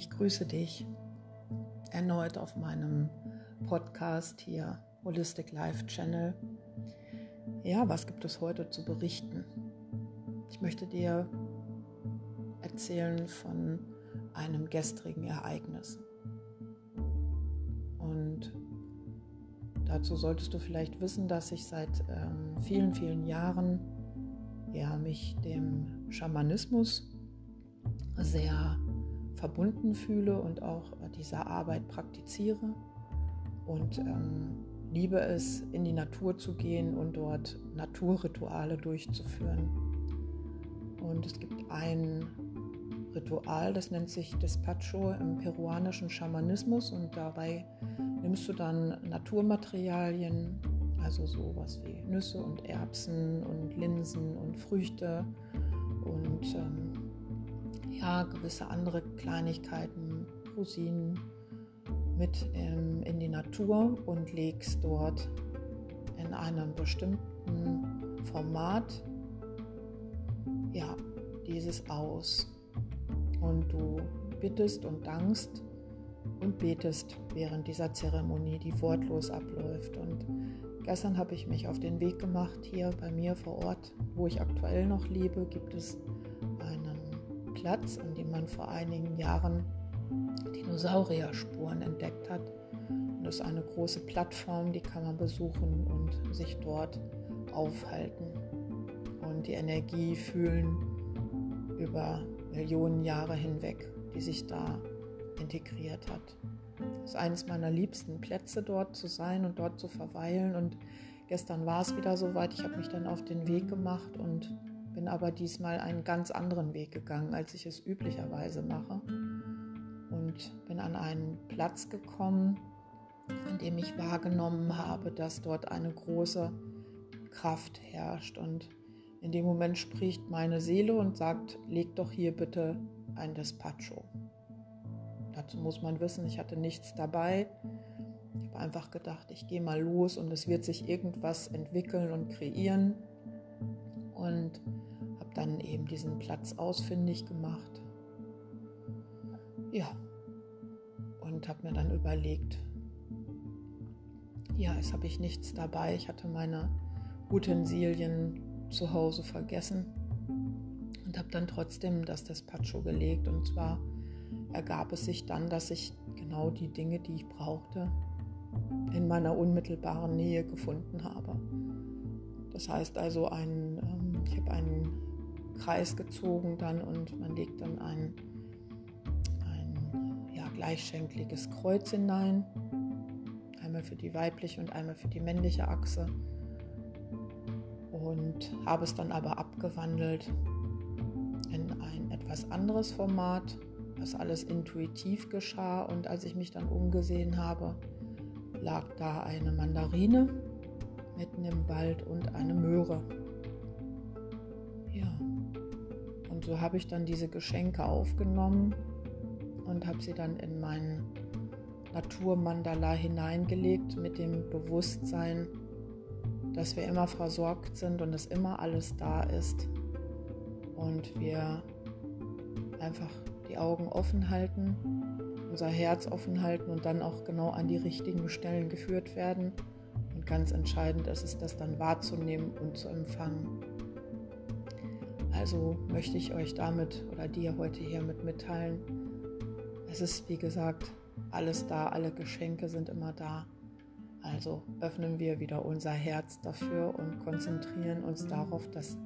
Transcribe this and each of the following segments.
ich grüße dich erneut auf meinem Podcast hier Holistic Life Channel. Ja, was gibt es heute zu berichten? Ich möchte dir erzählen von einem gestrigen Ereignis. Und dazu solltest du vielleicht wissen, dass ich seit ähm, vielen, vielen Jahren ja, mich dem Schamanismus sehr verbunden fühle und auch diese Arbeit praktiziere. Und ähm, liebe es, in die Natur zu gehen und dort Naturrituale durchzuführen. Und es gibt ein Ritual, das nennt sich Despacho im peruanischen Schamanismus. Und dabei nimmst du dann Naturmaterialien, also sowas wie Nüsse und Erbsen und Linsen und Früchte. Und ähm, ja, gewisse andere Kleinigkeiten, Rosinen mit in, in die Natur und legst dort in einem bestimmten Format ja, dieses aus. Und du bittest und dankst und betest während dieser Zeremonie, die wortlos abläuft. Und gestern habe ich mich auf den Weg gemacht. Hier bei mir vor Ort, wo ich aktuell noch lebe, gibt es Platz, an dem man vor einigen Jahren Dinosaurierspuren entdeckt hat. Und das ist eine große Plattform, die kann man besuchen und sich dort aufhalten und die Energie fühlen über Millionen Jahre hinweg, die sich da integriert hat. Es ist eines meiner liebsten Plätze dort zu sein und dort zu verweilen. Und gestern war es wieder soweit. Ich habe mich dann auf den Weg gemacht und bin aber diesmal einen ganz anderen Weg gegangen, als ich es üblicherweise mache. Und bin an einen Platz gekommen, an dem ich wahrgenommen habe, dass dort eine große Kraft herrscht. Und in dem Moment spricht meine Seele und sagt, leg doch hier bitte ein Despacho. Dazu muss man wissen, ich hatte nichts dabei. Ich habe einfach gedacht, ich gehe mal los und es wird sich irgendwas entwickeln und kreieren und habe dann eben diesen Platz ausfindig gemacht. Ja, und habe mir dann überlegt, ja, jetzt habe ich nichts dabei. Ich hatte meine Utensilien zu Hause vergessen und habe dann trotzdem das Despacho gelegt. Und zwar ergab es sich dann, dass ich genau die Dinge, die ich brauchte, in meiner unmittelbaren Nähe gefunden habe. Das heißt also ein ich habe einen Kreis gezogen dann und man legt dann ein, ein ja, gleichschenkliges Kreuz hinein. Einmal für die weibliche und einmal für die männliche Achse. Und habe es dann aber abgewandelt in ein etwas anderes Format, was alles intuitiv geschah. Und als ich mich dann umgesehen habe, lag da eine Mandarine mitten im Wald und eine Möhre. Ja. Und so habe ich dann diese Geschenke aufgenommen und habe sie dann in mein Naturmandala hineingelegt mit dem Bewusstsein, dass wir immer versorgt sind und dass immer alles da ist und wir einfach die Augen offen halten, unser Herz offen halten und dann auch genau an die richtigen Stellen geführt werden. Und ganz entscheidend ist es, das dann wahrzunehmen und zu empfangen. Also möchte ich euch damit oder dir heute hiermit mitteilen, es ist wie gesagt alles da, alle Geschenke sind immer da. Also öffnen wir wieder unser Herz dafür und konzentrieren uns darauf, dass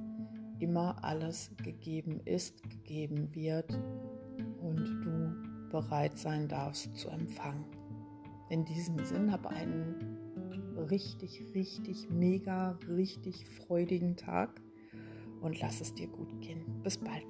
immer alles gegeben ist, gegeben wird und du bereit sein darfst zu empfangen. In diesem Sinn, habe einen richtig, richtig, mega, richtig freudigen Tag und lass es dir gut gehen. Bis bald.